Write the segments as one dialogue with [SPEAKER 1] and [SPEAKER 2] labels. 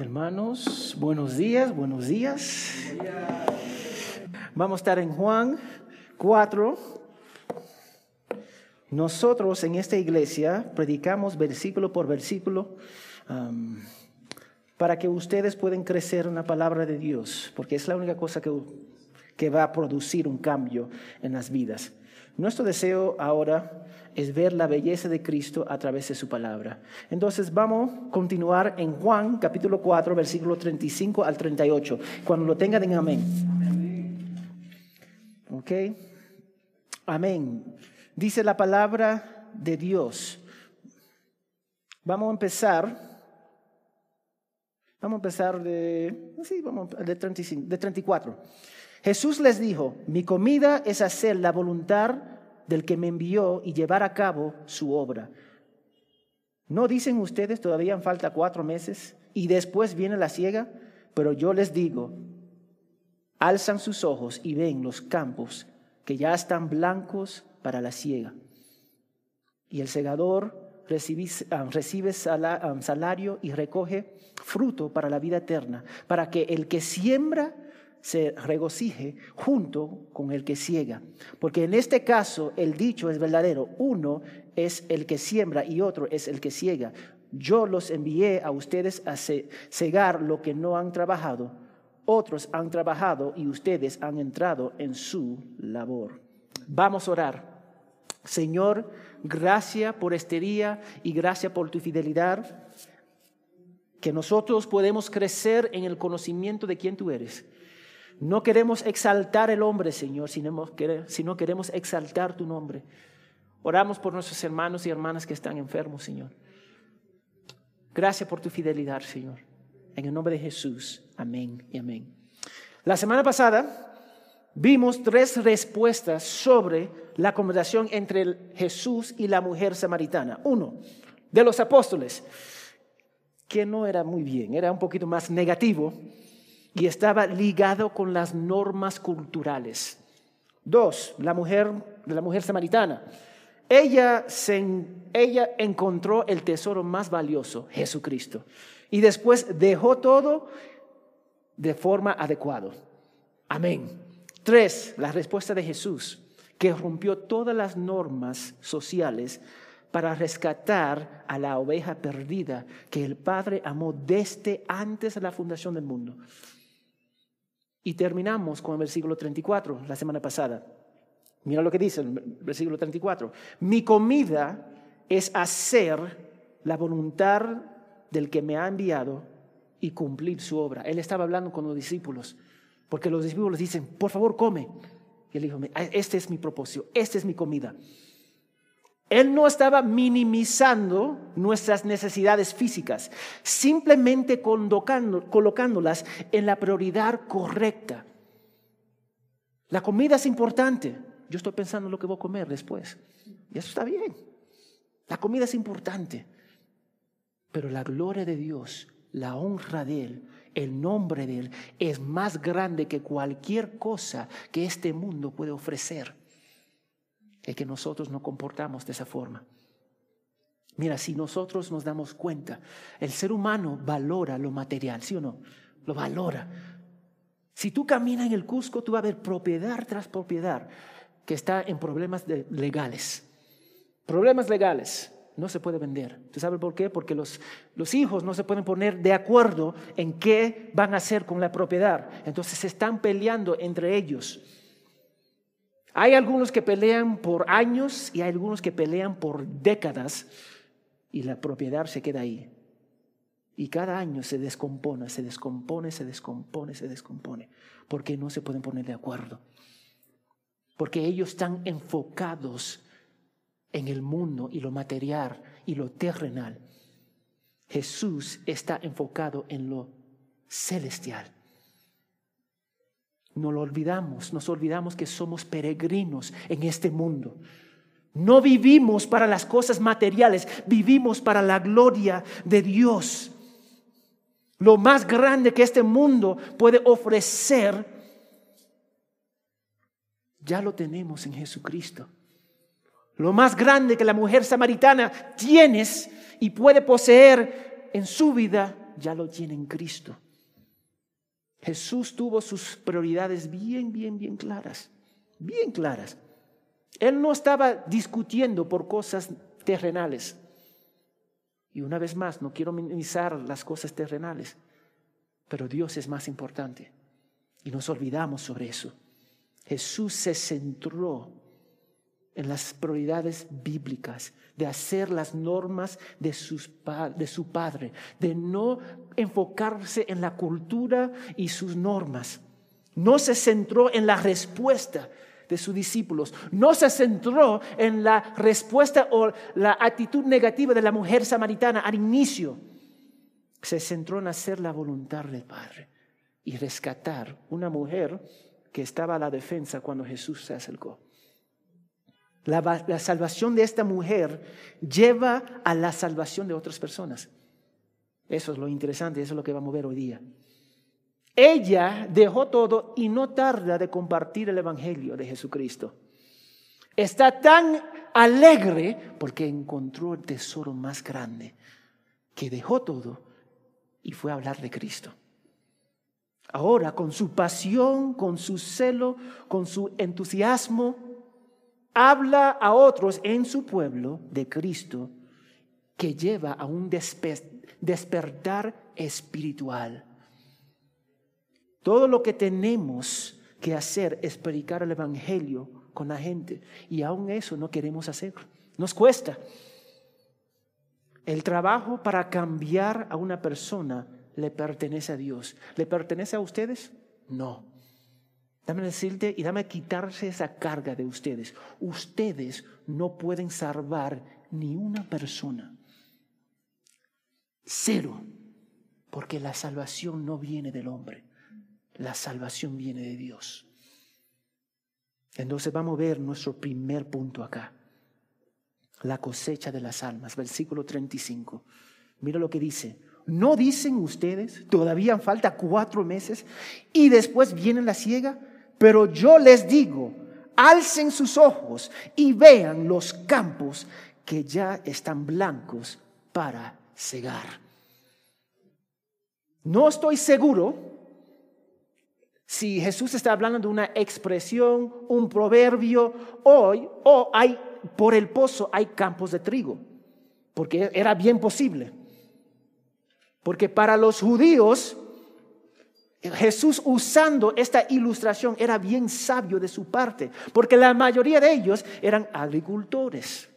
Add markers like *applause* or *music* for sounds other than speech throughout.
[SPEAKER 1] Hermanos, buenos días, buenos días. Vamos a estar en Juan 4. Nosotros en esta iglesia predicamos versículo por versículo um, para que ustedes puedan crecer en la palabra de Dios, porque es la única cosa que, que va a producir un cambio en las vidas. Nuestro deseo ahora es ver la belleza de Cristo a través de su palabra. Entonces vamos a continuar en Juan capítulo 4, versículo 35 al 38. Cuando lo tengan, den amén. ¿Ok? Amén. Dice la palabra de Dios. Vamos a empezar. Vamos a empezar de, sí, vamos, de, 35, de 34. Jesús les dijo, mi comida es hacer la voluntad del que me envió y llevar a cabo su obra. ¿No dicen ustedes todavía falta cuatro meses y después viene la ciega? Pero yo les digo, alzan sus ojos y ven los campos que ya están blancos para la ciega. Y el segador recibe, ah, recibe ah, salario y recoge fruto para la vida eterna, para que el que siembra se regocije junto con el que ciega. Porque en este caso el dicho es verdadero. Uno es el que siembra y otro es el que ciega. Yo los envié a ustedes a cegar lo que no han trabajado. Otros han trabajado y ustedes han entrado en su labor. Vamos a orar. Señor, gracias por este día y gracias por tu fidelidad. Que nosotros podemos crecer en el conocimiento de quién tú eres no queremos exaltar el hombre, Señor, sino queremos exaltar tu nombre. Oramos por nuestros hermanos y hermanas que están enfermos, Señor. Gracias por tu fidelidad, Señor. En el nombre de Jesús. Amén y amén. La semana pasada vimos tres respuestas sobre la conversación entre Jesús y la mujer samaritana. Uno, de los apóstoles, que no era muy bien, era un poquito más negativo y estaba ligado con las normas culturales. Dos, la mujer, la mujer samaritana. Ella, ella encontró el tesoro más valioso, Jesucristo, y después dejó todo de forma adecuada. Amén. Tres, la respuesta de Jesús, que rompió todas las normas sociales para rescatar a la oveja perdida que el Padre amó desde antes de la fundación del mundo. Y terminamos con el versículo 34, la semana pasada. Mira lo que dice el versículo 34. Mi comida es hacer la voluntad del que me ha enviado y cumplir su obra. Él estaba hablando con los discípulos, porque los discípulos dicen, por favor, come. Y él dijo, este es mi propósito, esta es mi comida. Él no estaba minimizando nuestras necesidades físicas, simplemente colocándolas en la prioridad correcta. La comida es importante. Yo estoy pensando en lo que voy a comer después. Y eso está bien. La comida es importante. Pero la gloria de Dios, la honra de Él, el nombre de Él es más grande que cualquier cosa que este mundo puede ofrecer que nosotros no comportamos de esa forma. Mira, si nosotros nos damos cuenta, el ser humano valora lo material, ¿sí o no? Lo valora. Si tú caminas en el Cusco, tú vas a ver propiedad tras propiedad que está en problemas legales. Problemas legales. No se puede vender. ¿Tú sabes por qué? Porque los, los hijos no se pueden poner de acuerdo en qué van a hacer con la propiedad. Entonces se están peleando entre ellos. Hay algunos que pelean por años y hay algunos que pelean por décadas y la propiedad se queda ahí. Y cada año se descompone, se descompone, se descompone, se descompone, porque no se pueden poner de acuerdo. Porque ellos están enfocados en el mundo y lo material y lo terrenal. Jesús está enfocado en lo celestial. No lo olvidamos, nos olvidamos que somos peregrinos en este mundo. No vivimos para las cosas materiales, vivimos para la gloria de Dios. Lo más grande que este mundo puede ofrecer, ya lo tenemos en Jesucristo. Lo más grande que la mujer samaritana tienes y puede poseer en su vida, ya lo tiene en Cristo. Jesús tuvo sus prioridades bien, bien, bien claras, bien claras. Él no estaba discutiendo por cosas terrenales. Y una vez más, no quiero minimizar las cosas terrenales, pero Dios es más importante. Y nos olvidamos sobre eso. Jesús se centró en las prioridades bíblicas, de hacer las normas de, de, su Padre, de no enfocarse en la cultura y sus normas. No se centró en la respuesta de sus discípulos, no se centró en la respuesta o la actitud negativa de la mujer samaritana al inicio. Se centró en hacer la voluntad del Padre y rescatar una mujer que estaba a la defensa cuando Jesús se acercó. La, salvación de esta mujer lleva a la salvación de otras personas. Eso es lo interesante, eso es lo que vamos a ver hoy día. Ella dejó todo y no tarda de compartir el Evangelio de Jesucristo. Está tan alegre porque encontró el tesoro más grande, que dejó todo y fue a hablar de Cristo. Ahora, con su pasión, con su celo, con su entusiasmo, habla a otros en su pueblo de Cristo que lleva a un despertar espiritual. Todo lo que tenemos que hacer es predicar el Evangelio con la gente y aún eso no queremos hacer. Nos cuesta. El trabajo para cambiar a una persona le pertenece a Dios. ¿Le pertenece a ustedes? No. Dame decirte y dame quitarse esa carga de ustedes. Ustedes no pueden salvar ni una persona. Cero. Porque la salvación no viene del hombre. La salvación viene de Dios. Entonces vamos a ver nuestro primer punto acá. La cosecha de las almas, versículo 35. Mira lo que dice. ¿No dicen ustedes, todavía falta cuatro meses y después viene la ciega? Pero yo les digo, alcen sus ojos y vean los campos que ya están blancos para cegar. No estoy seguro si Jesús está hablando de una expresión, un proverbio, hoy, o hay, por el pozo hay campos de trigo, porque era bien posible. Porque para los judíos Jesús usando esta ilustración era bien sabio de su parte, porque la mayoría de ellos eran agricultores.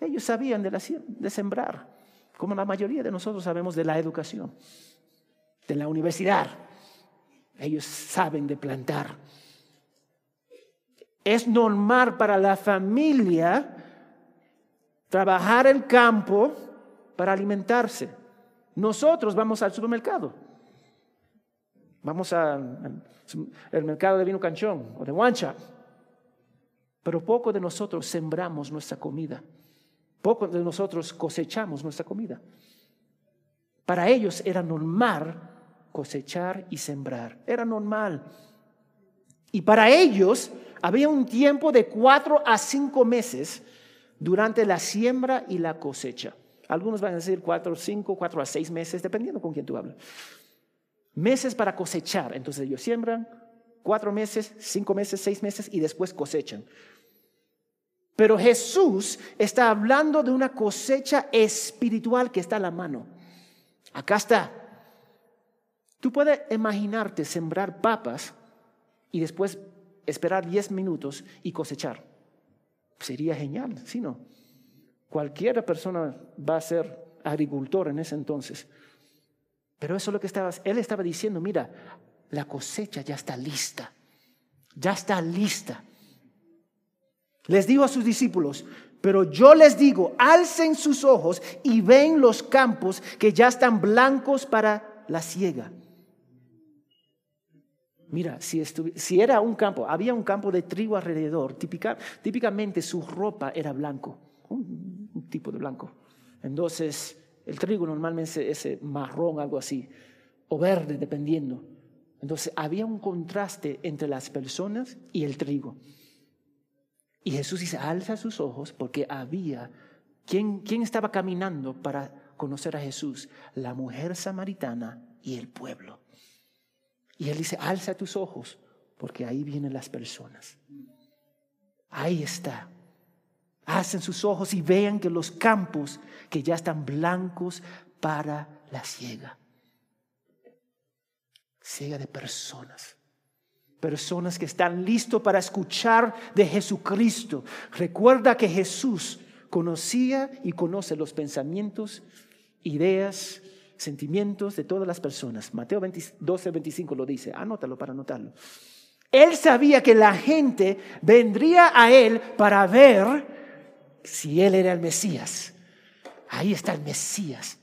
[SPEAKER 1] Ellos sabían de, sembrar, como la mayoría de nosotros sabemos de la educación, de la universidad. Ellos saben de plantar. Es normal para la familia trabajar el campo para alimentarse. Nosotros vamos al supermercado Vamos al mercado de vino canchón o de guancha. Pero poco de nosotros sembramos nuestra comida. Poco de nosotros cosechamos nuestra comida. Para ellos era normal cosechar y sembrar. Era normal. Y para ellos había un tiempo de cuatro a cinco meses durante la siembra y la cosecha. Algunos van a decir cuatro, cinco, cuatro a seis meses, dependiendo con quién tú hablas meses para cosechar. Entonces ellos siembran cuatro meses, cinco meses, seis meses y después cosechan. Pero Jesús está hablando de una cosecha espiritual que está a la mano. Acá está. Tú puedes imaginarte sembrar papas y después esperar diez minutos y cosechar. Sería genial, ¿sí no? Cualquier persona va a ser agricultor en ese entonces. Pero eso es lo que estaba, él estaba diciendo, mira, la cosecha ya está lista, ya está lista. Les digo a sus discípulos, pero yo les digo, alcen sus ojos y ven los campos que ya están blancos para la siega. Mira, si, si era un campo, había un campo de trigo alrededor, típicamente su ropa era blanco, un tipo de blanco. Entonces, el trigo normalmente es marrón, algo así, o verde, dependiendo. Entonces había un contraste entre las personas y el trigo. Y Jesús dice, alza sus ojos porque había, ¿quién, quién estaba caminando para conocer a Jesús, la mujer samaritana y el pueblo. Y él dice, alza tus ojos, porque ahí vienen las personas. Ahí está. Hacen sus ojos y vean que los campos que ya están blancos para la ciega. Ciega de personas. Personas que están listos para escuchar de Jesucristo. Recuerda que Jesús conocía y conoce los pensamientos, ideas, sentimientos de todas las personas. Mateo 12, 25 lo dice. Anótalo para anotarlo. Él sabía que la gente vendría a él para ver si él era el Mesías. Ahí está el Mesías.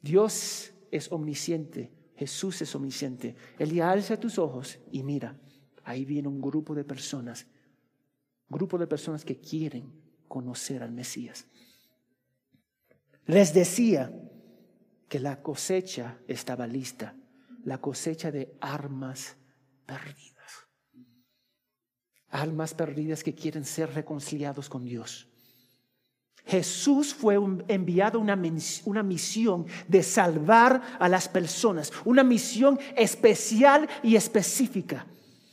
[SPEAKER 1] Dios es omnisciente, Jesús es omnisciente. Él ya alza tus ojos y mira, ahí viene un grupo de personas, grupo de personas que quieren conocer al Mesías. Les decía que la cosecha estaba lista, la cosecha de armas perdidas. Almas perdidas que quieren ser reconciliados con Dios. Jesús fue enviado una, una misión de salvar a las personas, una misión especial y específica.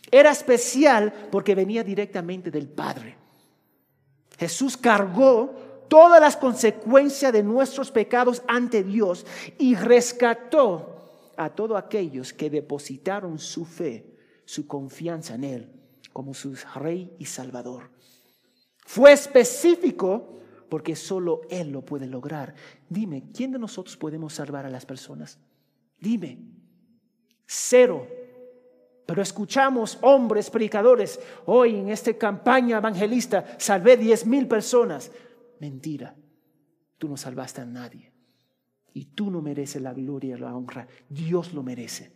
[SPEAKER 1] Era especial porque venía directamente del Padre. Jesús cargó todas las consecuencias de nuestros pecados ante Dios y rescató a todos aquellos que depositaron su fe, su confianza en Él como su Rey y Salvador. Fue específico porque solo Él lo puede lograr. Dime, ¿quién de nosotros podemos salvar a las personas? Dime, cero. Pero escuchamos hombres predicadores, hoy en esta campaña evangelista salvé diez mil personas. Mentira, tú no salvaste a nadie. Y tú no mereces la gloria y la honra, Dios lo merece.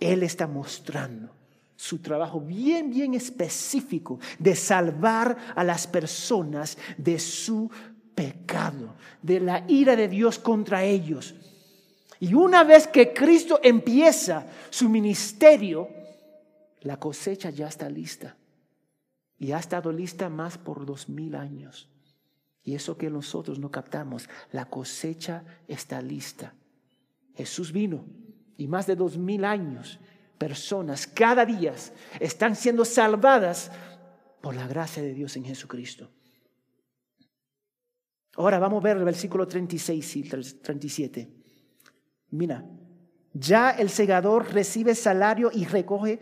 [SPEAKER 1] Él está mostrando su trabajo bien, bien específico de salvar a las personas de su pecado, de la ira de Dios contra ellos. Y una vez que Cristo empieza su ministerio, la cosecha ya está lista. Y ha estado lista más por dos mil años. Y eso que nosotros no captamos, la cosecha está lista. Jesús vino y más de dos mil años personas cada día están siendo salvadas por la gracia de Dios en Jesucristo. Ahora vamos a ver el versículo 36 y 37. Mira, ya el segador recibe salario y recoge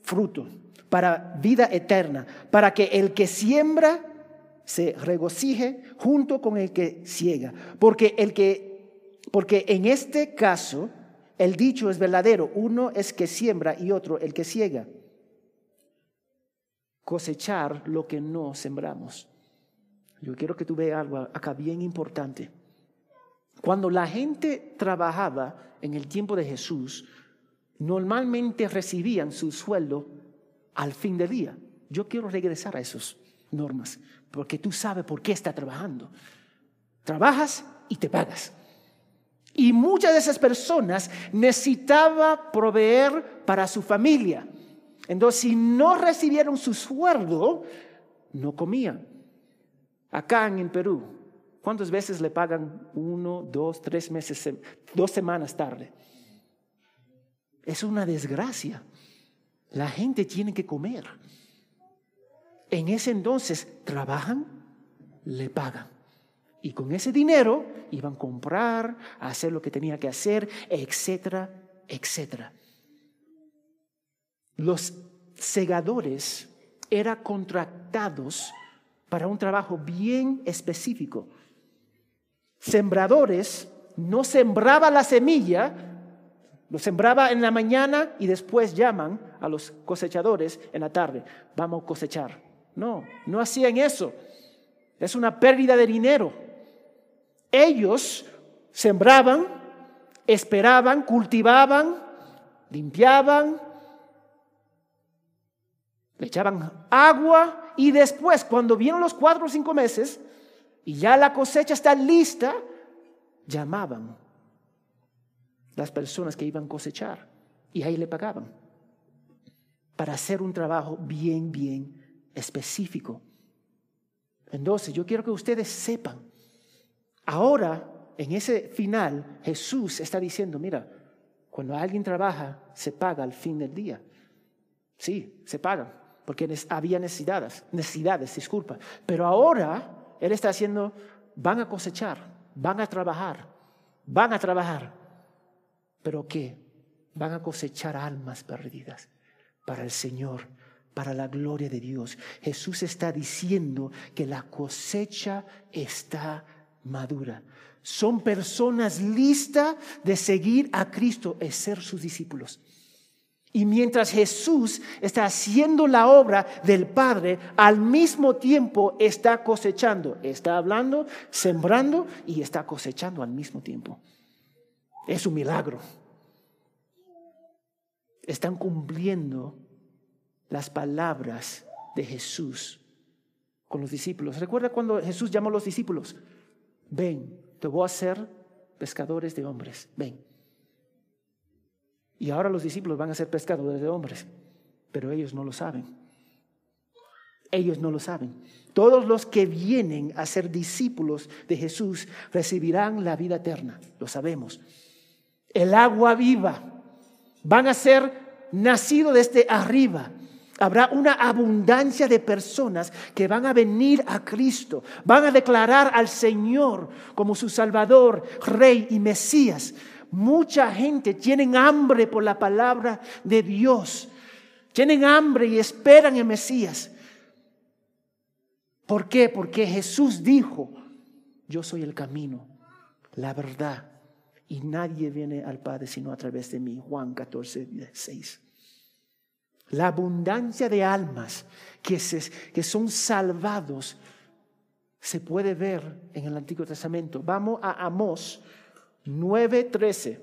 [SPEAKER 1] fruto para vida eterna, para que el que siembra se regocije junto con el que ciega, porque el que porque en este caso el dicho es verdadero, uno es que siembra y otro el que ciega. Cosechar lo que no sembramos. Yo quiero que tú veas algo acá bien importante. Cuando la gente trabajaba en el tiempo de Jesús, normalmente recibían su sueldo al fin del día. Yo quiero regresar a esas normas, porque tú sabes por qué está trabajando. Trabajas y te pagas. Y muchas de esas personas necesitaba proveer para su familia. Entonces, si no recibieron su sueldo, no comían. Acá en Perú, ¿cuántas veces le pagan uno, dos, tres meses, dos semanas tarde? Es una desgracia. La gente tiene que comer. En ese entonces, trabajan, le pagan. Y con ese dinero iban a comprar, a hacer lo que tenía que hacer, etcétera, etcétera. Los segadores eran contratados para un trabajo bien específico. Sembradores no sembraba la semilla, lo sembraba en la mañana y después llaman a los cosechadores en la tarde, vamos a cosechar. No, no hacían eso. Es una pérdida de dinero. Ellos sembraban, esperaban, cultivaban, limpiaban, le echaban agua y después, cuando vieron los cuatro o cinco meses y ya la cosecha está lista, llamaban las personas que iban a cosechar y ahí le pagaban para hacer un trabajo bien, bien específico. En 12, yo quiero que ustedes sepan. Ahora, en ese final, Jesús está diciendo, mira, cuando alguien trabaja, se paga al fin del día. Sí, se pagan, porque había necesidades, necesidades, disculpa. Pero ahora Él está haciendo, van a cosechar, van a trabajar, van a trabajar. ¿Pero qué? Van a cosechar almas perdidas para el Señor, para la gloria de Dios. Jesús está diciendo que la cosecha está madura. Son personas listas de seguir a Cristo y ser sus discípulos. Y mientras Jesús está haciendo la obra del Padre, al mismo tiempo está cosechando. Está hablando, sembrando y está cosechando al mismo tiempo. Es un milagro. Están cumpliendo las palabras de Jesús con los discípulos. ¿Recuerda cuando Jesús llamó a los discípulos? Ven, te voy a hacer pescadores de hombres. Ven. Y ahora los discípulos van a ser pescadores de hombres, pero ellos no lo saben. Ellos no lo saben. Todos los que vienen a ser discípulos de Jesús recibirán la vida eterna, lo sabemos. El agua viva. Van a ser nacidos desde arriba. Habrá una abundancia de personas que van a venir a Cristo, van a declarar al Señor como su Salvador, Rey y Mesías. Mucha gente tiene hambre por la palabra de Dios. Tienen hambre y esperan en Mesías. ¿Por qué? Porque Jesús dijo, yo soy el camino, la verdad, y nadie viene al Padre sino a través de mí. Juan 14, 16. La abundancia de almas que, que son salvados se puede ver en el Antiguo Testamento. Vamos a Amós 9:13.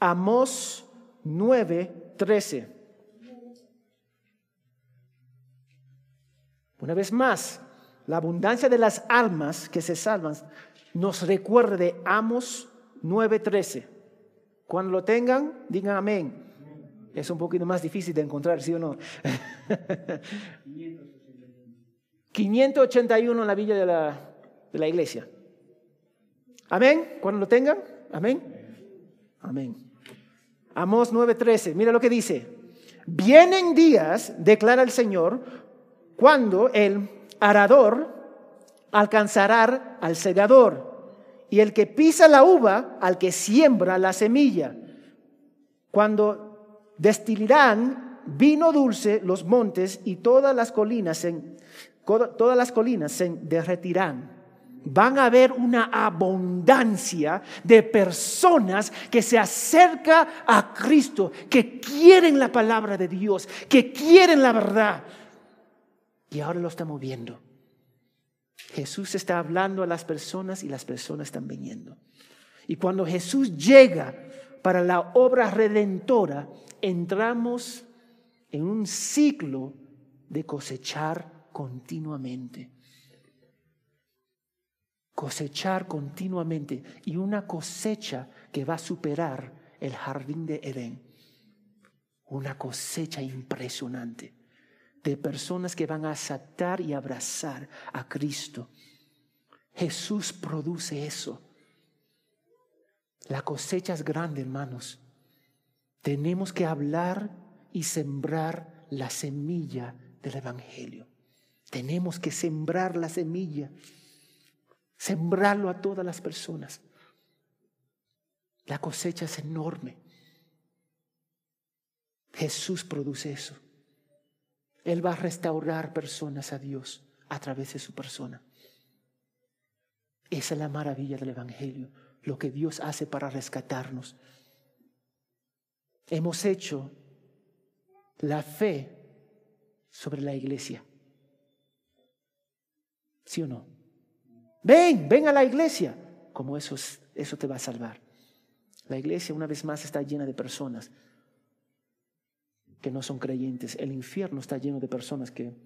[SPEAKER 1] Amós 9:13. Una vez más, la abundancia de las almas que se salvan nos recuerda de Amos 9:13. Cuando lo tengan, digan amén. Es un poquito más difícil de encontrar, ¿sí o no? *laughs* 581 en la villa de la, de la iglesia. Amén. Cuando lo tengan. Amén. Amén. Amos 9:13. Mira lo que dice. Vienen días, declara el Señor, cuando el arador alcanzará al segador y el que pisa la uva al que siembra la semilla. Cuando destilirán vino dulce los montes y todas las colinas se, todas las colinas se derretirán van a haber una abundancia de personas que se acerca a Cristo, que quieren la palabra de Dios, que quieren la verdad. Y ahora lo estamos viendo. Jesús está hablando a las personas y las personas están viniendo. Y cuando Jesús llega para la obra redentora, entramos en un ciclo de cosechar continuamente cosechar continuamente y una cosecha que va a superar el jardín de Edén. Una cosecha impresionante de personas que van a aceptar y abrazar a Cristo. Jesús produce eso. La cosecha es grande, hermanos. Tenemos que hablar y sembrar la semilla del Evangelio. Tenemos que sembrar la semilla sembrarlo a todas las personas. La cosecha es enorme. Jesús produce eso. Él va a restaurar personas a Dios a través de su persona. Esa es la maravilla del Evangelio, lo que Dios hace para rescatarnos. Hemos hecho la fe sobre la iglesia. ¿Sí o no? Ven, ven a la iglesia. Como eso, eso te va a salvar. La iglesia una vez más está llena de personas que no son creyentes. El infierno está lleno de personas que,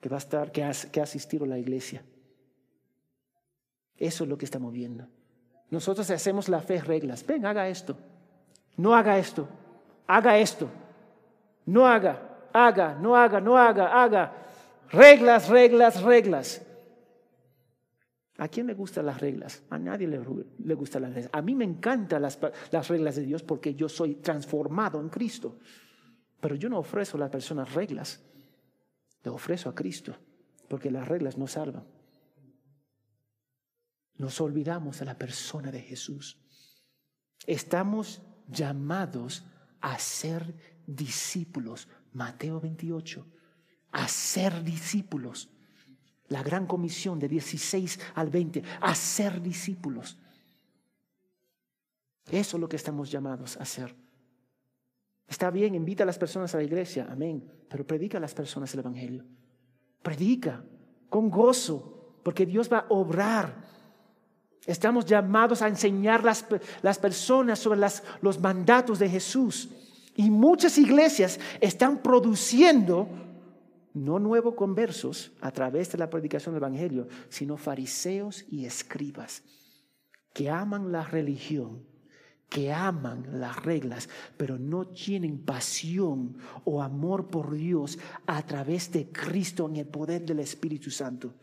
[SPEAKER 1] que va a estar, que que asistido a la iglesia. Eso es lo que estamos viendo. Nosotros hacemos la fe reglas. Ven, haga esto. No haga esto. Haga esto. No haga. Haga, no haga, no haga, haga. Reglas, reglas, reglas. ¿A quién le gustan las reglas? A nadie le, le gustan las reglas. A mí me encantan las, las, reglas de Dios porque yo soy transformado en Cristo. Pero yo no ofrezco a las personas reglas. Le ofrezco a Cristo porque las reglas no salvan. Nos olvidamos de la persona de Jesús. Estamos llamados a ser discípulos. Mateo 28. A ser discípulos. La gran comisión de 16 al 20, a ser discípulos. Eso es lo que estamos llamados a hacer. Está bien, invita a las personas a la iglesia, amén, pero predica a las personas el Evangelio. Predica con gozo, porque Dios va a obrar. Estamos llamados a enseñar las, las personas sobre las, los mandatos de Jesús. Y muchas iglesias están produciendo no nuevos conversos a través de la predicación del Evangelio, sino fariseos y escribas que aman la religión, que aman las reglas, pero no tienen pasión o amor por Dios a través de Cristo en el poder del Espíritu Santo.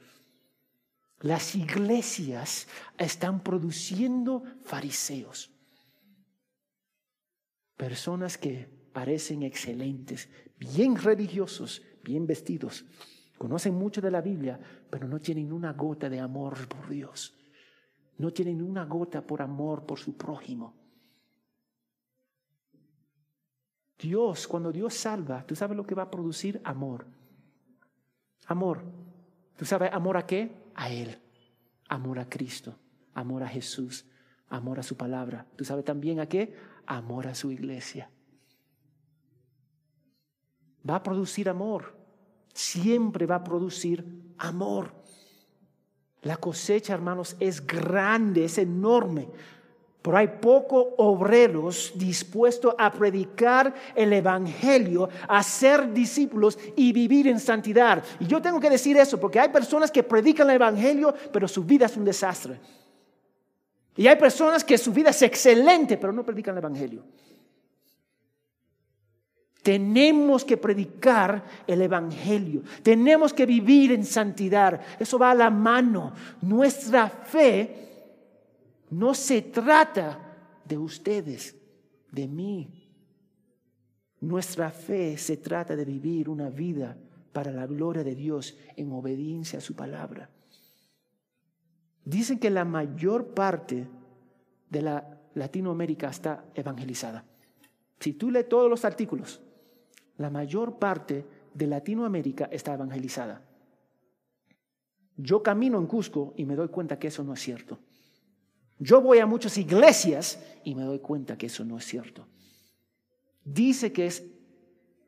[SPEAKER 1] Las iglesias están produciendo fariseos, personas que parecen excelentes, bien religiosos, bien vestidos, conocen mucho de la Biblia, pero no tienen una gota de amor por Dios. No tienen una gota por amor por su prójimo. Dios, cuando Dios salva, ¿tú sabes lo que va a producir? Amor. Amor. ¿Tú sabes amor a qué? A Él. Amor a Cristo. Amor a Jesús. Amor a su palabra. ¿Tú sabes también a qué? Amor a su iglesia va a producir amor. Siempre va a producir amor. La cosecha, hermanos, es grande, es enorme. Pero hay pocos obreros dispuestos a predicar el Evangelio, a ser discípulos y vivir en santidad. Y yo tengo que decir eso porque hay personas que predican el Evangelio, pero su vida es un desastre. Y hay personas que su vida es excelente, pero no predican el Evangelio. Tenemos que predicar el Evangelio. Tenemos que vivir en santidad. Eso va a la mano. Nuestra fe no se trata de ustedes, de mí. Nuestra fe se trata de vivir una vida para la gloria de Dios en obediencia a su palabra. Dicen que la mayor parte de la Latinoamérica está evangelizada. Si tú lees todos los artículos, la mayor parte de Latinoamérica está evangelizada. Yo camino en Cusco y me doy cuenta que eso no es cierto. Yo voy a muchas iglesias y me doy cuenta que eso no es cierto. Dice que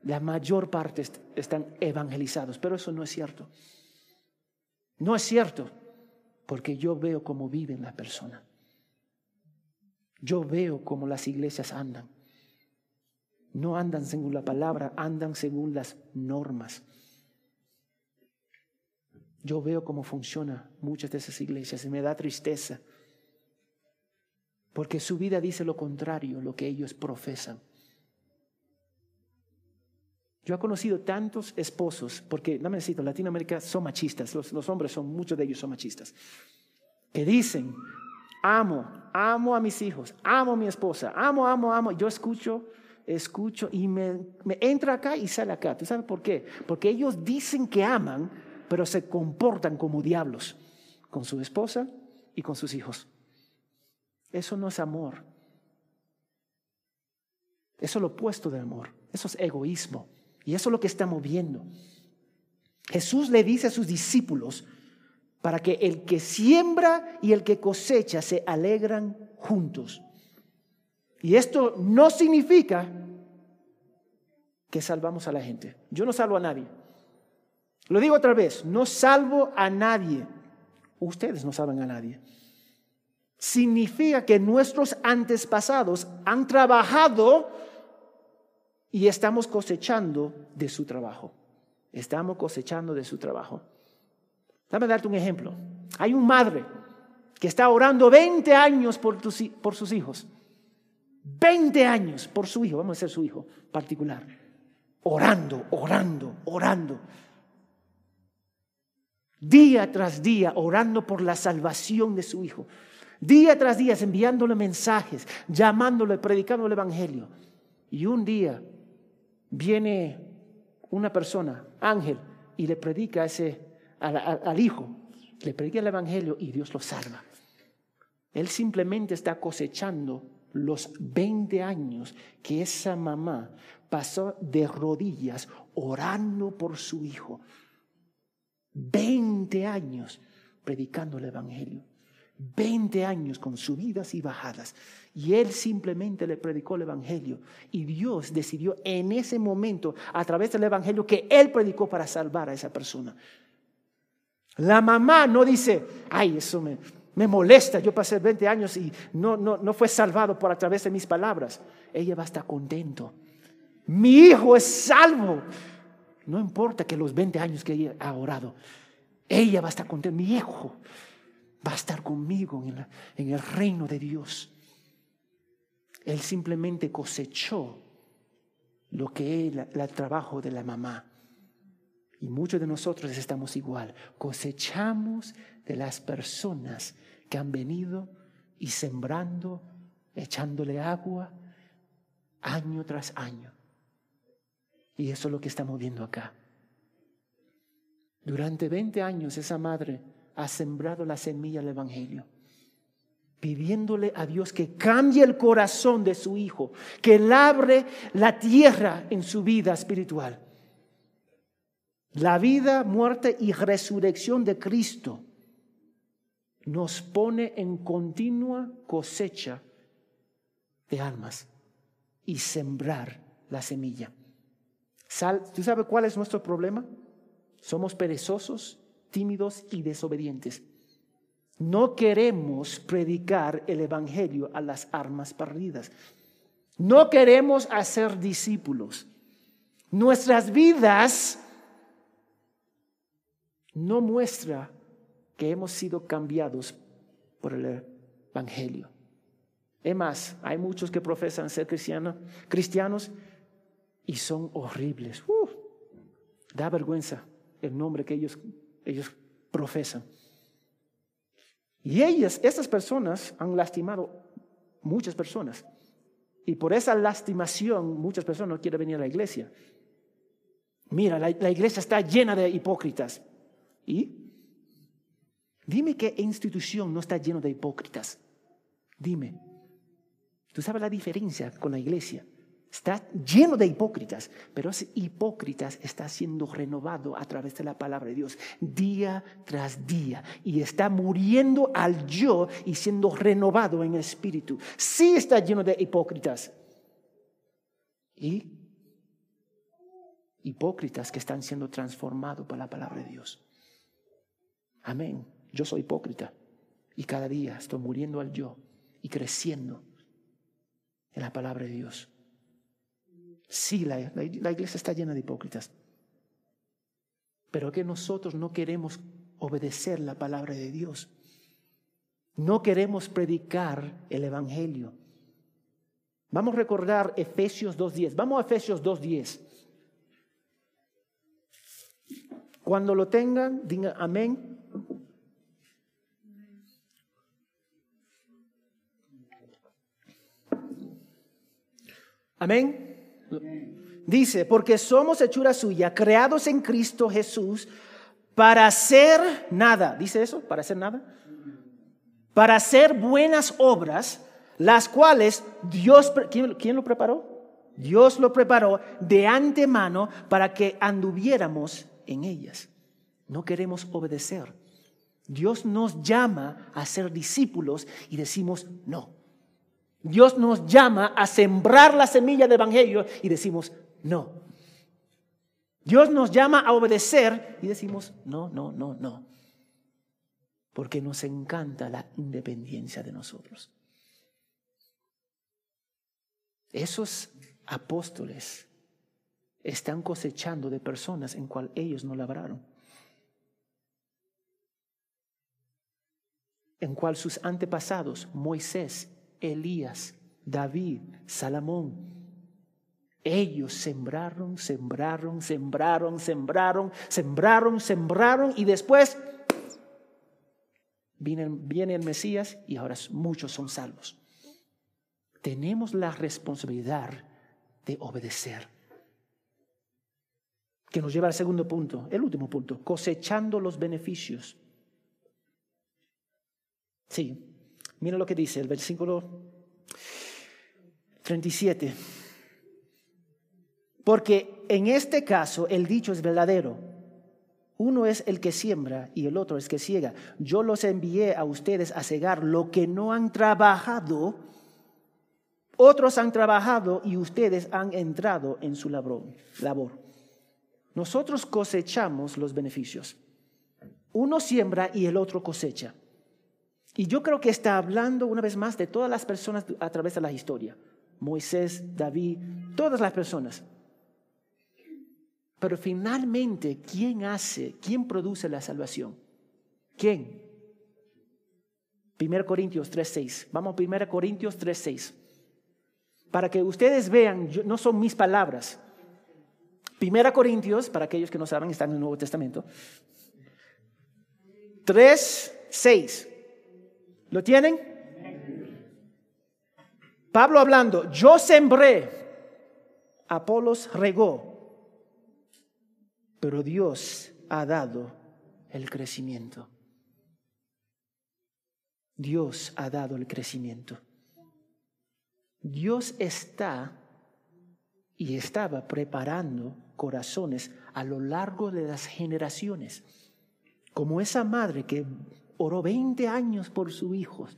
[SPEAKER 1] la mayor parte están evangelizados, pero eso no es cierto. No es cierto, porque yo veo cómo viven las personas. Yo veo cómo las iglesias andan no andan según la palabra, andan según las normas. Yo veo cómo funciona muchas de esas iglesias y me da tristeza, porque su vida dice lo contrario, lo que ellos profesan. Yo he conocido tantos esposos, porque no me necesito, Latinoamérica son machistas, los, hombres son, muchos de ellos son machistas, que dicen, amo, amo a mis hijos, amo a mi esposa, amo, amo, amo. Yo escucho escucho y me, entra acá y sale acá. ¿Tú sabes por qué? Porque ellos dicen que aman, pero se comportan como diablos con su esposa y con sus hijos. Eso no es amor. Eso es lo opuesto de amor. Eso es egoísmo. Y eso es lo que estamos viendo. Jesús le dice a sus discípulos para que el que siembra y el que cosecha se alegran juntos. Y esto no significa que salvamos a la gente. Yo no salvo a nadie. Lo digo otra vez, no salvo a nadie. Ustedes no salvan a nadie. Significa que nuestros antepasados han trabajado y estamos cosechando de su trabajo. Estamos cosechando de su trabajo. Dame darte un ejemplo. Hay un madre que está orando 20 años por, por sus hijos. 20 años por su hijo, vamos a ser su hijo particular, orando, orando, orando. día tras día orando por la salvación de su hijo. Día tras día enviándole mensajes, llamándole, predicando el Evangelio. Y un día viene una persona, ángel, y le predica ese, al, hijo, le predica el Evangelio y Dios lo salva. Él simplemente está cosechando los 20 años que esa mamá pasó de rodillas orando por su hijo. 20 años predicando el Evangelio. 20 años con subidas y bajadas. Y él simplemente le predicó el Evangelio. Y Dios decidió en ese momento, a través del Evangelio, que él predicó para salvar a esa persona. La mamá no dice, ay, eso me, me molesta, yo pasé 20 años y no, no, no fue salvado por a través de mis palabras. Ella va a estar contento. Mi hijo es salvo. No importa que los 20 años que ella ha orado, ella va a estar contenta. Mi hijo va a estar conmigo en, el reino de Dios. Él simplemente cosechó lo que es el trabajo de la mamá. Y muchos de nosotros estamos igual. Cosechamos de las personas que han venido y sembrando, echándole agua año tras año. Y eso es lo que estamos viendo acá. Durante 20 años esa madre ha sembrado la semilla del Evangelio, pidiéndole a Dios que cambie el corazón de su hijo, que labre la tierra en su vida espiritual. La vida, muerte y resurrección de Cristo nos pone en continua cosecha de almas y sembrar la semilla. ¿Tú sabes cuál es nuestro problema? Somos perezosos tímidos y desobedientes. No queremos predicar el Evangelio a las armas perdidas. No queremos hacer discípulos. Nuestras vidas no muestra que hemos sido cambiados por el Evangelio. Es más, hay muchos que profesan ser cristianos y son horribles. da vergüenza el nombre que ellos ellos profesan. Y ellas, estas personas han lastimado muchas personas. Y por esa lastimación muchas personas no quieren venir a la iglesia. Mira, la, la iglesia está llena de hipócritas. ¿Y? Dime qué institución no está llena de hipócritas. Dime. ¿Tú sabes la diferencia con la iglesia? Está lleno de hipócritas, pero ese hipócritas está siendo renovado a través de la palabra de Dios día tras día y está muriendo al yo y siendo renovado en el espíritu. Sí está lleno de hipócritas. Y hipócritas que están siendo transformados por la palabra de Dios. Amén. Yo soy hipócrita y cada día estoy muriendo al yo y creciendo en la palabra de Dios. Sí, la, iglesia está llena de hipócritas. Pero que nosotros no queremos obedecer la palabra de Dios. No queremos predicar el Evangelio. Vamos a recordar Efesios 2.10. Vamos a Efesios 2.10. Cuando lo tengan, digan amén. Amén. Dice, porque somos hechura suya, creados en Cristo Jesús, para hacer nada. ¿Dice eso? ¿Para hacer nada? Para hacer buenas obras, las cuales Dios, ¿quién, lo preparó? Dios lo preparó de antemano para que anduviéramos en ellas. No queremos obedecer. Dios nos llama a ser discípulos y decimos no. Dios nos llama a sembrar la semilla del Evangelio y decimos, no. Dios nos llama a obedecer y decimos, no, no, no, no. Porque nos encanta la independencia de nosotros. Esos apóstoles están cosechando de personas en cual ellos no labraron. En cual sus antepasados, Moisés Elías, David, Salomón. Ellos sembraron, sembraron, sembraron, sembraron, sembraron, sembraron y después Viene, viene el Mesías y ahora muchos son salvos. Tenemos la responsabilidad de obedecer. Que nos lleva al segundo punto, el último punto, cosechando los beneficios. Sí, mira lo que dice el versículo 37. Porque en este caso el dicho es verdadero. Uno es el que siembra y el otro es que ciega. Yo los envié a ustedes a cegar lo que no han trabajado. Otros han trabajado y ustedes han entrado en su labor. Nosotros cosechamos los beneficios. Uno siembra y el otro cosecha. Y yo creo que está hablando una vez más de todas las personas a través de la historia. Moisés, David, todas las personas. Pero finalmente, ¿quién hace, quién produce la salvación? ¿Quién? 1 Corintios 3.6. Vamos a 1 Corintios 3.6. Para que ustedes vean, no son mis palabras. 1 Corintios, para aquellos que no saben, están en el Nuevo Testamento. 3.6. ¿Lo tienen? Pablo hablando, yo sembré, Apolos regó, pero Dios ha dado el crecimiento. Dios ha dado el crecimiento. Dios está y estaba preparando corazones a lo largo de las generaciones, como esa madre que oró 20 años por sus hijos.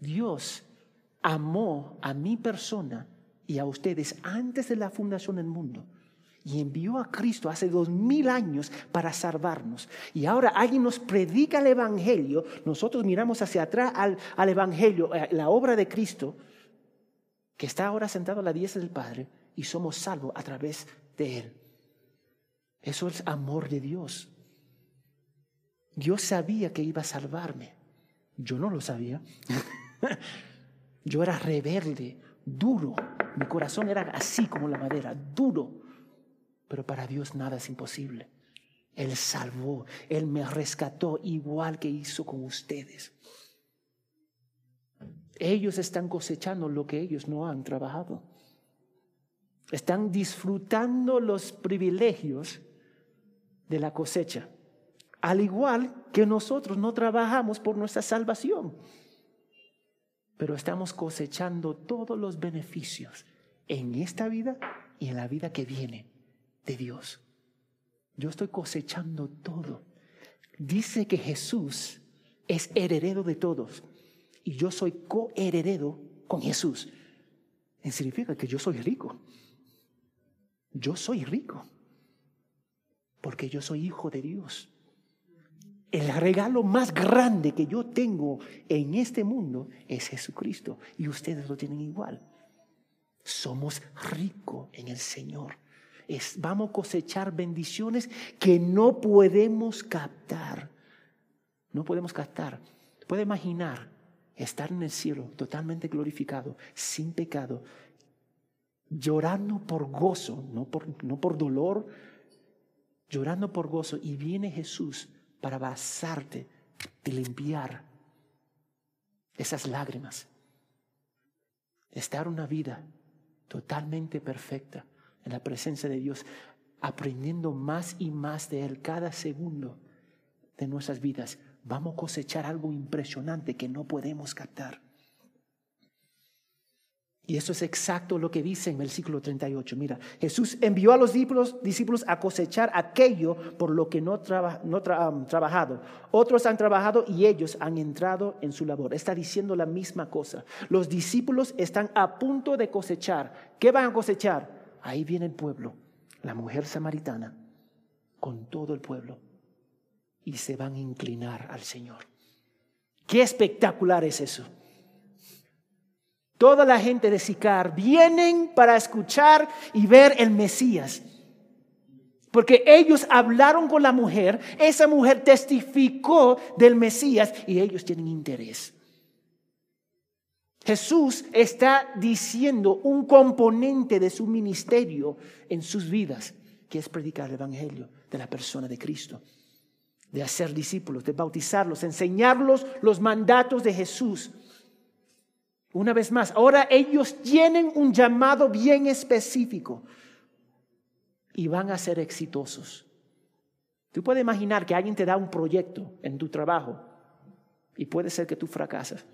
[SPEAKER 1] Dios amó a mi persona y a ustedes antes de la fundación del mundo y envió a Cristo hace dos mil años para salvarnos. Y ahora alguien nos predica el Evangelio, nosotros miramos hacia atrás al, Evangelio, eh, la obra de Cristo, que está ahora sentado a la diestra del Padre, y somos salvos a través de Él. Eso es amor de Dios. Dios sabía que iba a salvarme. Yo no lo sabía. *laughs* Yo era rebelde, duro. Mi corazón era así como la madera, duro. Pero para Dios nada es imposible. Él salvó, Él me rescató igual que hizo con ustedes. Ellos están cosechando lo que ellos no han trabajado. Están disfrutando los privilegios de la cosecha, al igual que nosotros no trabajamos por nuestra salvación, pero estamos cosechando todos los beneficios en esta vida y en la vida que viene de Dios. Yo estoy cosechando todo. Dice que Jesús es heredero de todos y yo soy coheredero con Jesús. Significa que yo soy rico. Yo soy rico porque yo soy hijo de Dios. El regalo más grande que yo tengo en este mundo es Jesucristo y ustedes lo tienen igual. Somos ricos en el Señor vamos a cosechar bendiciones que no podemos captar. No podemos captar. Puede imaginar estar en el cielo totalmente glorificado, sin pecado, llorando por gozo, no por, no por dolor, llorando por gozo. Y viene Jesús para basarte, de limpiar esas lágrimas. Estar una vida totalmente perfecta en la presencia de Dios, aprendiendo más y más de Él cada segundo de nuestras vidas, vamos a cosechar algo impresionante que no podemos captar. Y eso es exacto lo que dice en el versículo 38. Mira, Jesús envió a los discípulos, a cosechar aquello por lo que no, no han trabajado. Otros han trabajado y ellos han entrado en su labor. Está diciendo la misma cosa. Los discípulos están a punto de cosechar. ¿Qué van a cosechar? Ahí viene el pueblo, la mujer samaritana, con todo el pueblo, y se van a inclinar al Señor. Qué espectacular es eso. Toda la gente de Sicar vienen para escuchar y ver el Mesías. Porque ellos hablaron con la mujer, esa mujer testificó del Mesías y ellos tienen interés. Jesús está diciendo un componente de su ministerio en sus vidas, que es predicar el Evangelio de la persona de Cristo. de hacer discípulos, de bautizarlos, enseñarlos los mandatos de Jesús. Una vez más, ahora ellos tienen un llamado bien específico y van a ser exitosos. Tú puedes imaginar que alguien te da un proyecto en tu trabajo y puede ser que tú fracasas.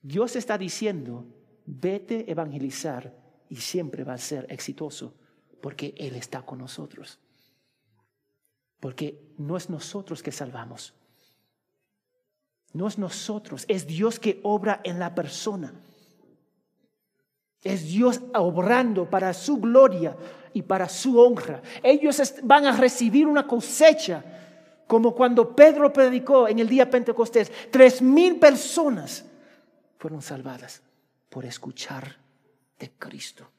[SPEAKER 1] Dios está diciendo, vete a evangelizar y siempre va a ser exitoso porque Él está con nosotros. Porque no es nosotros que salvamos. No es nosotros, es Dios que obra en la persona. Es Dios obrando para su gloria y para su honra. Ellos van a recibir una cosecha, como cuando Pedro predicó en el día Pentecostés. Tres mil personas fueron salvadas por escuchar de Cristo.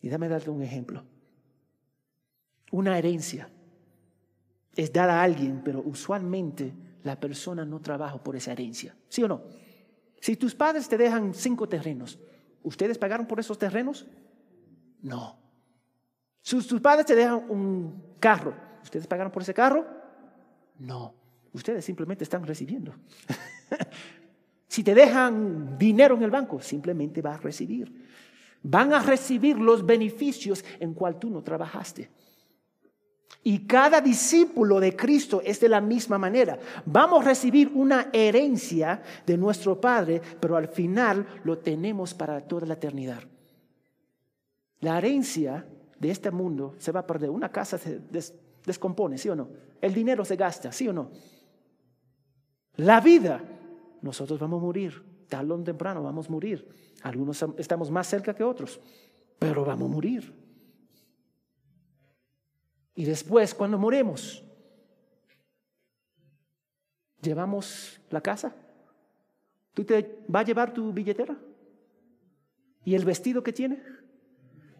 [SPEAKER 1] Y dame darte un ejemplo. Una herencia es dar a alguien, pero usualmente la persona no trabaja por esa herencia. ¿Sí o no? Si tus padres te dejan cinco terrenos, ¿ustedes pagaron por esos terrenos? No. Si tus padres te dejan un carro, ¿ustedes pagaron por ese carro? No. Ustedes simplemente están recibiendo. *laughs* si te dejan dinero en el banco, simplemente vas a recibir. Van a recibir los beneficios en cual tú no trabajaste. Y cada discípulo de Cristo es de la misma manera. Vamos a recibir una herencia de nuestro Padre, pero al final lo tenemos para toda la eternidad. La herencia de este mundo se va a perder. Una casa se descompone, ¿sí o no? El dinero se gasta, ¿sí o no? La vida, nosotros vamos a morir. Tarde o temprano vamos a morir. Algunos estamos más cerca que otros, pero vamos a morir. Y después, cuando moremos, llevamos la casa. ¿Tú te vas a llevar tu billetera? ¿Y el vestido que tiene?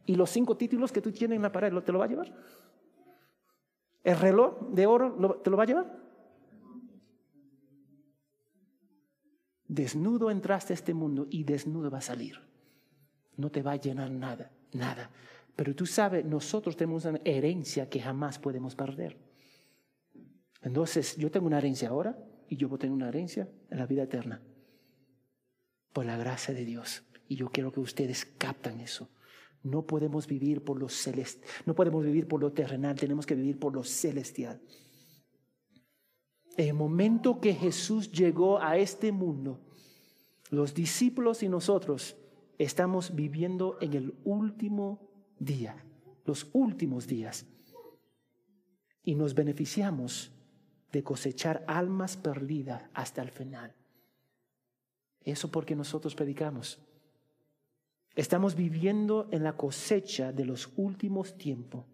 [SPEAKER 1] ¿Y los cinco títulos que tú tienes en la pared, te lo va a llevar? ¿El reloj de oro te lo va a llevar? Desnudo entraste a este mundo y desnudo va a salir. No te va a llenar nada, nada. Pero tú sabes, nosotros tenemos una herencia que jamás podemos perder. Entonces, yo tengo una herencia ahora y yo voy a tener una herencia en la vida eterna. Por la gracia de Dios. Y yo quiero que ustedes captan eso. No podemos vivir por lo celestial, no podemos vivir por lo terrenal, tenemos que vivir por lo celestial. El momento que Jesús llegó a este mundo, los discípulos y nosotros estamos viviendo en el último día, los últimos días. Y nos beneficiamos de cosechar almas perdidas hasta el final. Eso porque nosotros predicamos. Estamos viviendo en la cosecha de los últimos tiempos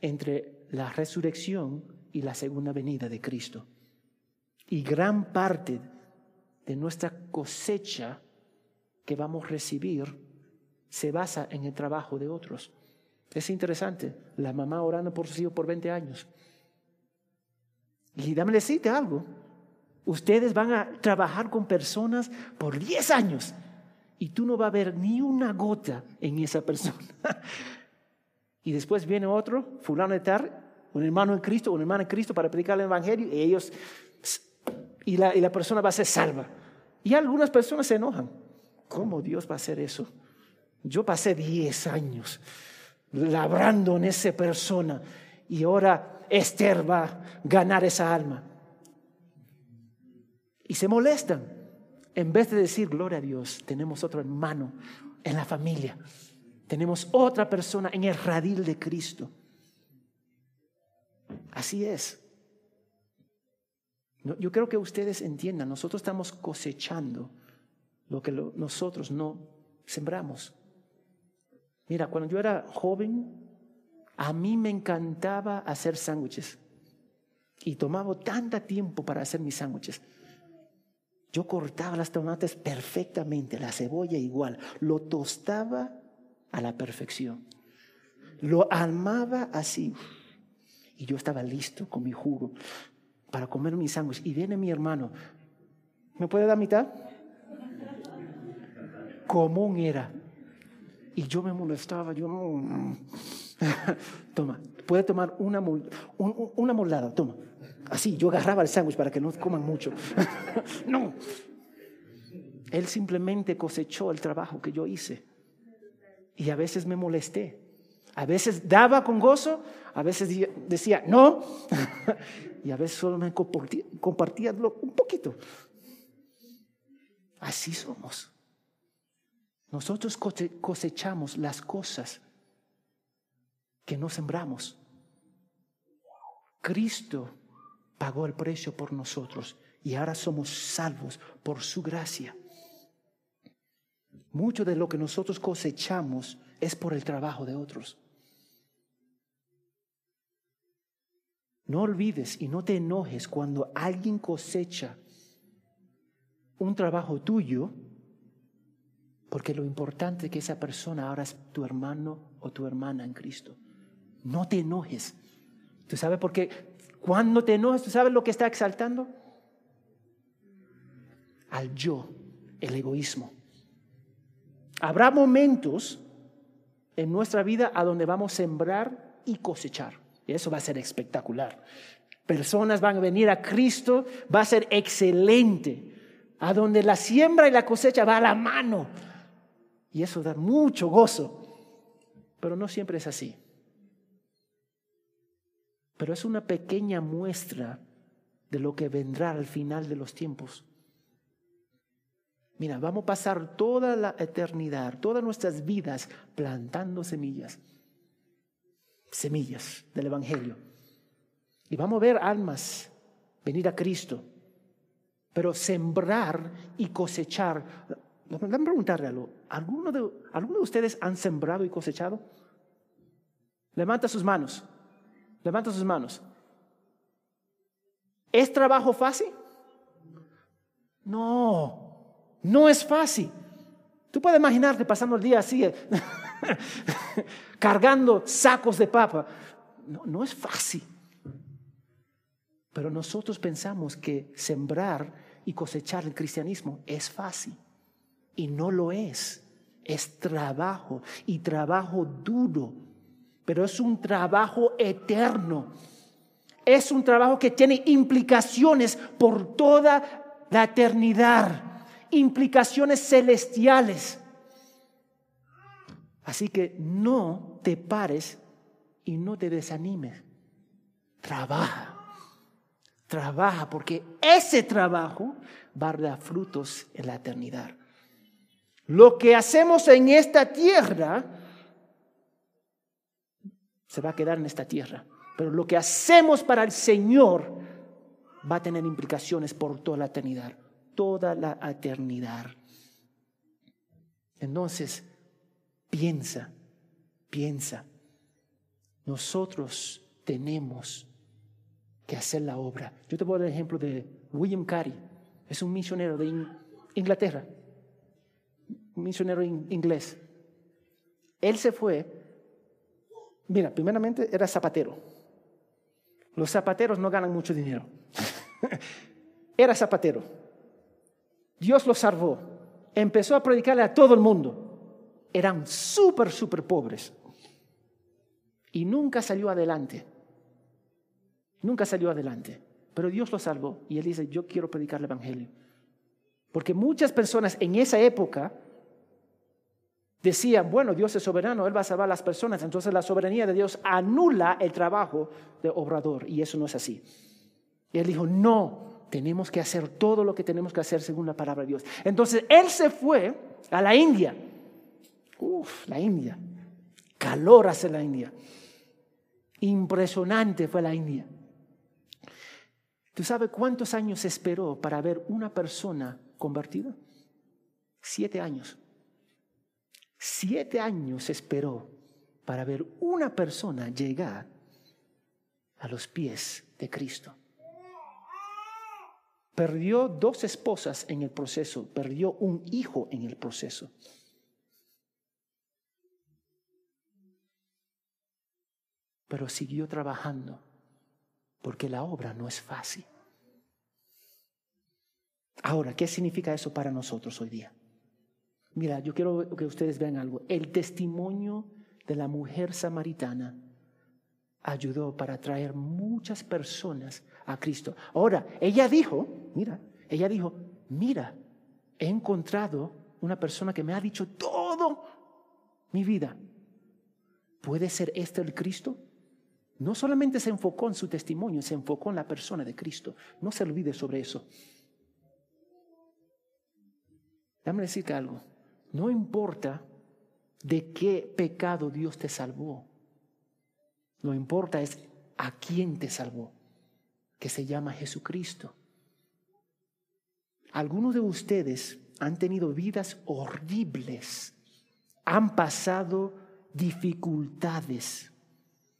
[SPEAKER 1] entre la resurrección y la segunda venida de Cristo. Y gran parte de nuestra cosecha que vamos a recibir se basa en el trabajo de otros. Es interesante, la mamá orando por su hijo por 20 años. Y dame decirte algo, ustedes van a trabajar con personas por 10 años y tú no vas a ver ni una gota en esa persona. *laughs* y después viene otro, fulano de tal, un hermano en Cristo, un hermano en Cristo para predicar el Evangelio y ellos, y la, y la persona va a ser salva. Y algunas personas se enojan. ¿Cómo Dios va a hacer eso? Yo pasé 10 años labrando en esa persona y ahora Esther va a ganar esa alma. Y se molestan. En vez de decir, gloria a Dios, tenemos otro hermano en la familia. Tenemos otra persona en el radil de Cristo. Así es. Yo creo que ustedes entiendan, nosotros estamos cosechando lo que nosotros no sembramos. Mira, cuando yo era joven, a mí me encantaba hacer sándwiches. Y tomaba tanto tiempo para hacer mis sándwiches. Yo cortaba las tomates perfectamente, la cebolla igual. Lo tostaba a la perfección. Lo armaba así. Y yo estaba listo con mi jugo para comer mis sándwiches. Y viene mi hermano. ¿Me puede dar mitad? Común era. Y yo me molestaba, yo no, *laughs* toma, puede tomar una, una molada, toma. Así, yo agarraba el sándwich para que no coman mucho. *laughs* no. Él simplemente cosechó el trabajo que yo hice. Y a veces me molesté. A veces daba con gozo, a veces decía no, *laughs* y a veces solo me compartía, compartía un poquito. Así somos. Nosotros cosechamos las cosas que no sembramos. Cristo pagó el precio por nosotros y ahora somos salvos por su gracia. Mucho de lo que nosotros cosechamos es por el trabajo de otros. No olvides y no te enojes cuando alguien cosecha un trabajo tuyo, porque lo importante es que esa persona ahora es tu hermano o tu hermana en Cristo. No te enojes. ¿Tú sabes por qué? Cuando te enojes, ¿tú sabes lo que está exaltando? Al yo, el egoísmo. Habrá momentos en nuestra vida a donde vamos a sembrar y cosechar. Y eso va a ser espectacular. Personas van a venir a Cristo, va a ser excelente. A donde la siembra y la cosecha va a la mano. Y eso da mucho gozo. Pero no siempre es así pero es una pequeña muestra de lo que vendrá al final de los tiempos. Mira, vamos a pasar toda la eternidad, todas nuestras vidas plantando semillas, semillas del Evangelio. Y vamos a ver almas venir a Cristo, pero sembrar y cosechar. Déjame preguntarle algo. ¿Alguno de, ¿Alguno de ustedes han sembrado y cosechado? Levanta sus manos. Levanta sus manos. ¿Es trabajo fácil? No, no es fácil. Tú puedes imaginarte pasando el día así, eh, *laughs* cargando sacos de papa. No, no es fácil. Pero nosotros pensamos que sembrar y cosechar el cristianismo es fácil. Y no lo es. Es trabajo y trabajo duro pero es un trabajo eterno. Es un trabajo que tiene implicaciones por toda la eternidad, implicaciones celestiales. Así que no te pares y no te desanimes. Trabaja, trabaja, porque ese trabajo va a dar frutos en la eternidad. Lo que hacemos en esta tierra se va a quedar en esta tierra. Pero lo que hacemos para el Señor va a tener implicaciones por toda la eternidad, toda la eternidad. Entonces, piensa, piensa, nosotros tenemos que hacer la obra. Yo te voy a dar el ejemplo de William Carey, es un misionero de Inglaterra, misionero inglés. Él se fue Mira, primeramente era zapatero. Los zapateros no ganan mucho dinero. *laughs* era zapatero. Dios lo salvó. Empezó a predicarle a todo el mundo. Eran súper, súper pobres. Y nunca salió adelante. Nunca salió adelante. Pero Dios lo salvó. Y él dice, yo quiero predicar el Evangelio. Porque muchas personas en esa época decían, bueno, Dios es soberano, Él va a salvar a las personas. Entonces la soberanía de Dios anula el trabajo de obrador y eso no es así. Y Él dijo, no, tenemos que hacer todo lo que tenemos que hacer según la palabra de Dios. Entonces Él se fue a la India. Uf, la India. Calor hace la India. Impresionante fue la India. ¿Tú sabes cuántos años esperó para ver una persona convertida? Siete años. Siete años esperó para ver una persona llegar a los pies de Cristo. Perdió dos esposas en el proceso, perdió un hijo en el proceso. Pero siguió trabajando porque la obra no es fácil. Ahora, ¿qué significa eso para nosotros hoy día? Mira, yo quiero que ustedes vean algo. El testimonio de la mujer samaritana ayudó para traer muchas personas a Cristo. Ahora, ella dijo, mira, ella dijo, mira, he encontrado una persona que me ha dicho todo mi vida. ¿Puede ser este el Cristo? No solamente se enfocó en su testimonio, se enfocó en la persona de Cristo. No se olvide sobre eso. Dame decirte algo. No importa de qué pecado Dios te salvó. Lo importa es a quién te salvó, que se llama Jesucristo. Algunos de ustedes han tenido vidas horribles, han pasado dificultades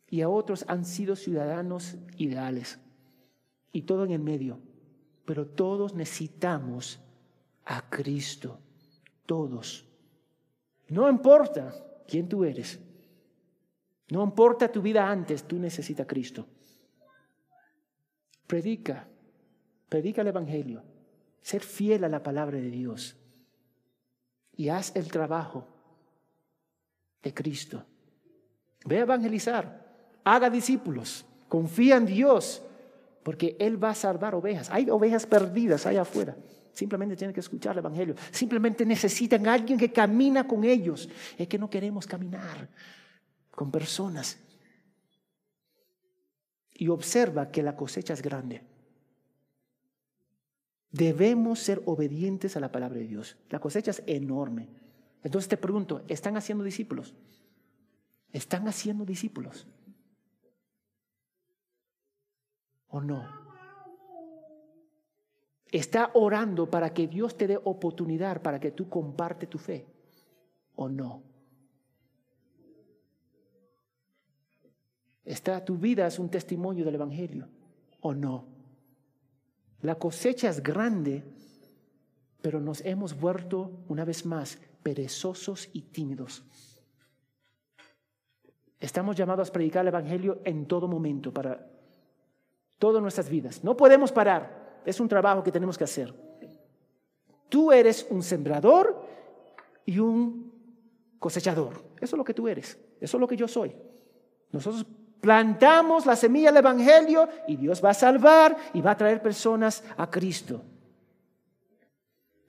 [SPEAKER 1] y a otros han sido ciudadanos ideales y todo en el medio. Pero todos necesitamos a Cristo, todos. No importa quién tú eres, no importa tu vida antes, tú necesitas a Cristo. Predica, predica el Evangelio, ser fiel a la palabra de Dios y haz el trabajo de Cristo. Ve a evangelizar, haga discípulos, confía en Dios, porque Él va a salvar ovejas. Hay ovejas perdidas allá afuera. Simplemente tienen que escuchar el Evangelio. Simplemente necesitan a alguien que camina con ellos. Es que no queremos caminar con personas. Y observa que la cosecha es grande. Debemos ser obedientes a la palabra de Dios. La cosecha es enorme. Entonces te pregunto, ¿están haciendo discípulos? ¿Están haciendo discípulos? ¿O no? ¿Está orando para que Dios te dé oportunidad para que tú comparte tu fe? ¿O no? ¿Está tu vida es un testimonio del Evangelio? ¿O no? La cosecha es grande, pero nos hemos vuelto una vez más perezosos y tímidos. Estamos llamados a predicar el Evangelio en todo momento, para todas nuestras vidas. No podemos parar, es un trabajo que tenemos que hacer. Tú eres un sembrador y un cosechador. Eso es lo que tú eres, eso es lo que yo soy. Nosotros plantamos la semilla del Evangelio y Dios va a salvar y va a traer personas a Cristo.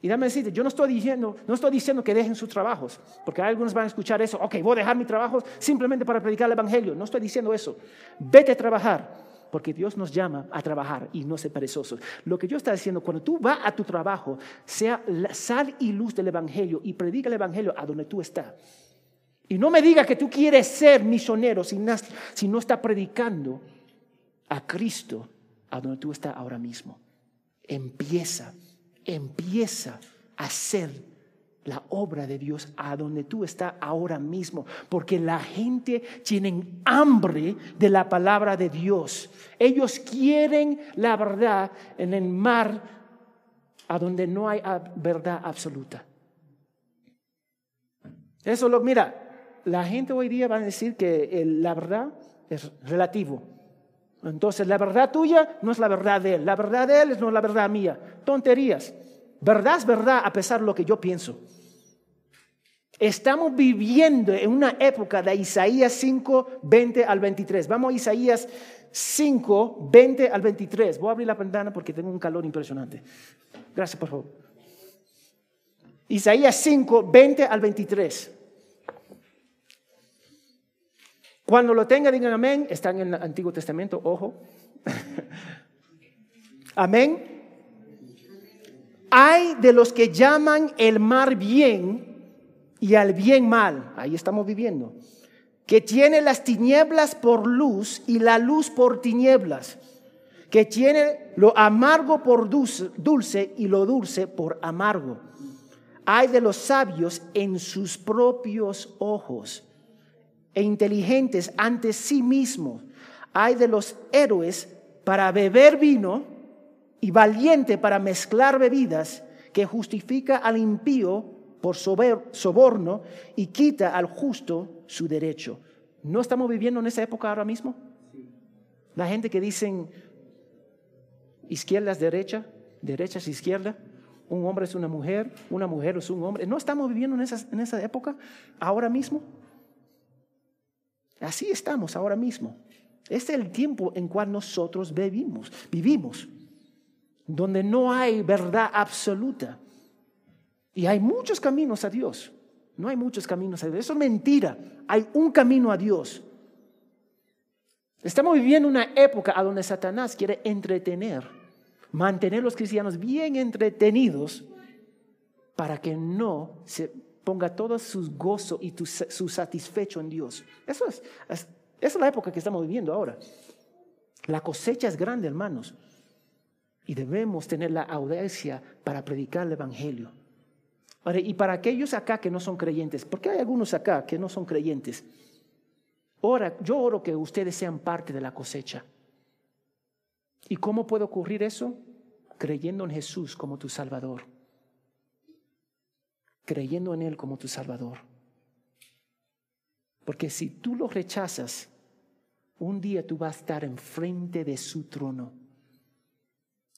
[SPEAKER 1] Y dame decirte, yo no estoy diciendo, no estoy diciendo que dejen sus trabajos, porque algunos van a escuchar eso, ok, voy a dejar mi trabajo simplemente para predicar el Evangelio. No estoy diciendo eso. Vete a trabajar, porque Dios nos llama a trabajar y no ser perezosos. Lo que yo estoy diciendo, cuando tú vas a tu trabajo, sea sal y luz del Evangelio y predica el Evangelio a donde tú estás. Y no me diga que tú quieres ser misionero si no, si no está predicando a Cristo a donde tú estás ahora mismo. Empieza empieza a hacer la obra de Dios a donde tú estás ahora mismo, porque la gente tiene hambre de la palabra de Dios. Ellos quieren la verdad en el mar a donde no hay verdad absoluta. Eso lo, mira, la gente hoy día va a decir que la verdad es relativo. Entonces la verdad tuya no es la verdad de él, la verdad de él no es la verdad mía. Tonterías. Verdad es verdad a pesar de lo que yo pienso. Estamos viviendo en una época de Isaías 5, 20 al 23. Vamos a Isaías 5, 20 al 23. Voy a abrir la ventana porque tengo un calor impresionante. Gracias, por favor. Isaías 5, 20 al 23. Cuando lo tenga, digan amén. Están en el Antiguo Testamento, ojo. *laughs* amén. Hay de los que llaman el mar bien y al bien mal. Ahí estamos viviendo. Que tiene las tinieblas por luz y la luz por tinieblas. Que tiene lo amargo por dulce, y lo dulce por amargo. Hay de los sabios en sus propios ojos e inteligentes ante sí mismos. Hay de los héroes para beber vino y valiente para mezclar bebidas que justifica al impío por soborno y quita al justo su derecho. ¿No estamos viviendo en esa época ahora mismo? La gente que dicen izquierda es derecha, derecha es izquierda, un hombre es una mujer, una mujer es un hombre. ¿No estamos viviendo en esa, en esa época ahora mismo? Así estamos ahora mismo. Este es el tiempo en cual nosotros vivimos, vivimos, donde no hay verdad absoluta. Y hay muchos caminos a Dios. No hay muchos caminos a Dios. Eso es mentira. Hay un camino a Dios. Estamos viviendo una época a donde Satanás quiere entretener, mantener a los cristianos bien entretenidos para que no se ponga todo su gozo y su satisfecho en Dios. Eso es, esa es la época que estamos viviendo ahora. La cosecha es grande, hermanos, y debemos tener la audacia para predicar el Evangelio. Y para aquellos acá que no son creyentes, porque hay algunos acá que no son creyentes, Ora, yo oro que ustedes sean parte de la cosecha. ¿Y cómo puede ocurrir eso? Creyendo en Jesús como tu Salvador. Creyendo en Él como tu Salvador. Porque si tú lo rechazas, un día tú vas a estar enfrente de su trono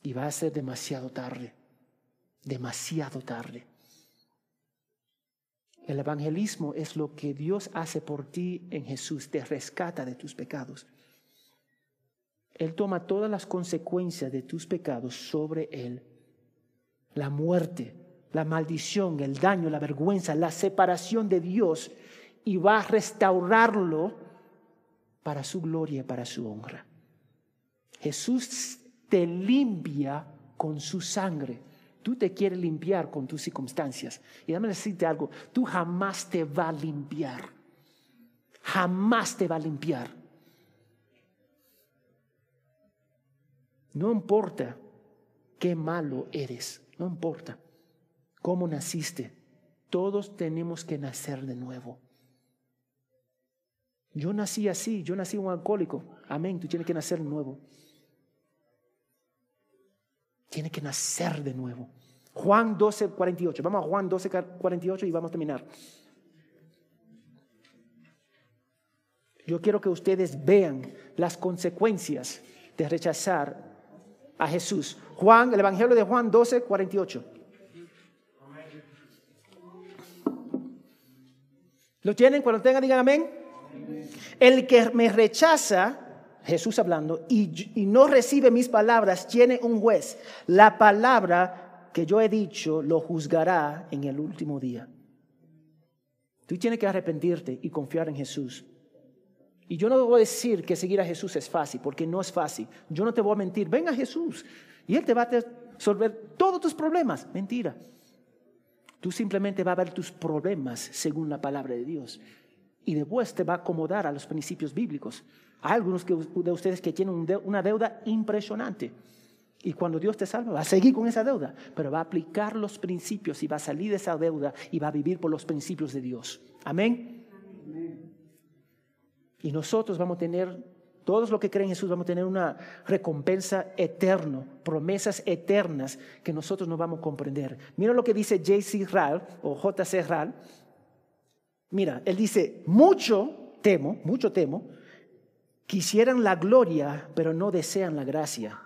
[SPEAKER 1] y va a ser demasiado tarde, demasiado tarde. El evangelismo es lo que Dios hace por ti en Jesús, te rescata de tus pecados. Él toma todas las consecuencias de tus pecados sobre Él. La muerte, la maldición, el daño, la vergüenza, la separación de Dios y va a restaurarlo para su gloria y para su honra. Jesús te limpia con su sangre. Tú te quieres limpiar con tus circunstancias. Y déjame decirte algo, tú jamás te va a limpiar. Jamás te va a limpiar. No importa qué malo eres, no importa cómo naciste. Todos tenemos que nacer de nuevo. Yo nací así, yo nací un alcohólico. Amén, tú tienes que nacer de nuevo. Tiene que nacer de nuevo. Juan 12, 48. Vamos a Juan 12, 48 y vamos a terminar. Yo quiero que ustedes vean las consecuencias de rechazar a Jesús. Juan, el Evangelio de Juan 12, 48. ¿Lo tienen? Cuando tengan, digan amén. El que me rechaza Jesús hablando, y, no recibe mis palabras, tiene un juez. La palabra que yo he dicho lo juzgará en el último día. Tú tienes que arrepentirte y confiar en Jesús. Y yo no voy a decir que seguir a Jesús es fácil, porque no es fácil. Yo no te voy a mentir. Ven a Jesús y Él te va a resolver todos tus problemas. Mentira. Tú simplemente vas a ver tus problemas según la palabra de Dios. Y después te va a acomodar a los principios bíblicos. Hay algunos de ustedes que tienen una deuda impresionante. Y cuando Dios te salva, va a seguir con esa deuda, pero va a aplicar los principios y va a salir de esa deuda y va a vivir por los principios de Dios. Amén. Y nosotros vamos a tener, todos los que creen en Jesús, vamos a tener una recompensa eterna, promesas eternas que nosotros no vamos a comprender. Mira lo que dice J.C. Rall o J.C. Rall. Mira, él dice, mucho temo, mucho temo, Quisieran la gloria, pero no desean la gracia.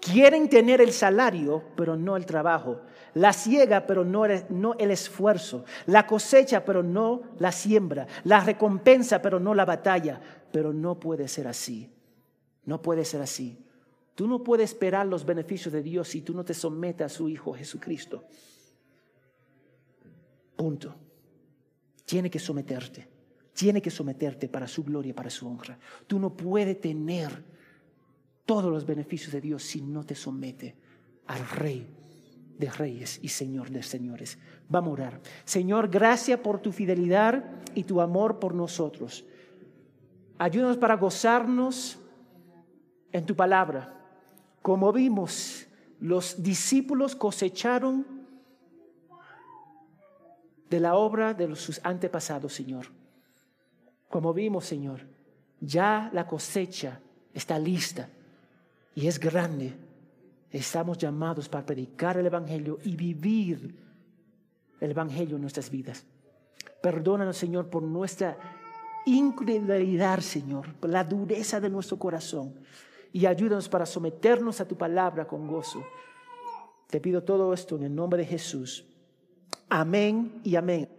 [SPEAKER 1] Quieren tener el salario, pero no el trabajo. La ciega, pero no el, esfuerzo. La cosecha, pero no la siembra. La recompensa, pero no la batalla. Pero no puede ser así. No puede ser así. Tú no puedes esperar los beneficios de Dios si tú no te sometes a su Hijo Jesucristo. Punto. Tiene que someterte tiene que someterte para su gloria, para su honra. Tú no puedes tener todos los beneficios de Dios si no te somete al Rey de Reyes y Señor de Señores. Vamos a orar. Señor, gracias por tu fidelidad y tu amor por nosotros. Ayúdanos para gozarnos en tu palabra. Como vimos, los discípulos cosecharon de la obra de sus antepasados, Señor. Como vimos, Señor, ya la cosecha está lista y es grande. Estamos llamados para predicar el Evangelio y vivir el Evangelio en nuestras vidas. Perdónanos, Señor, por nuestra incredulidad, Señor, por la dureza de nuestro corazón. Y ayúdanos para someternos a tu palabra con gozo. Te pido todo esto en el nombre de Jesús. Amén y amén.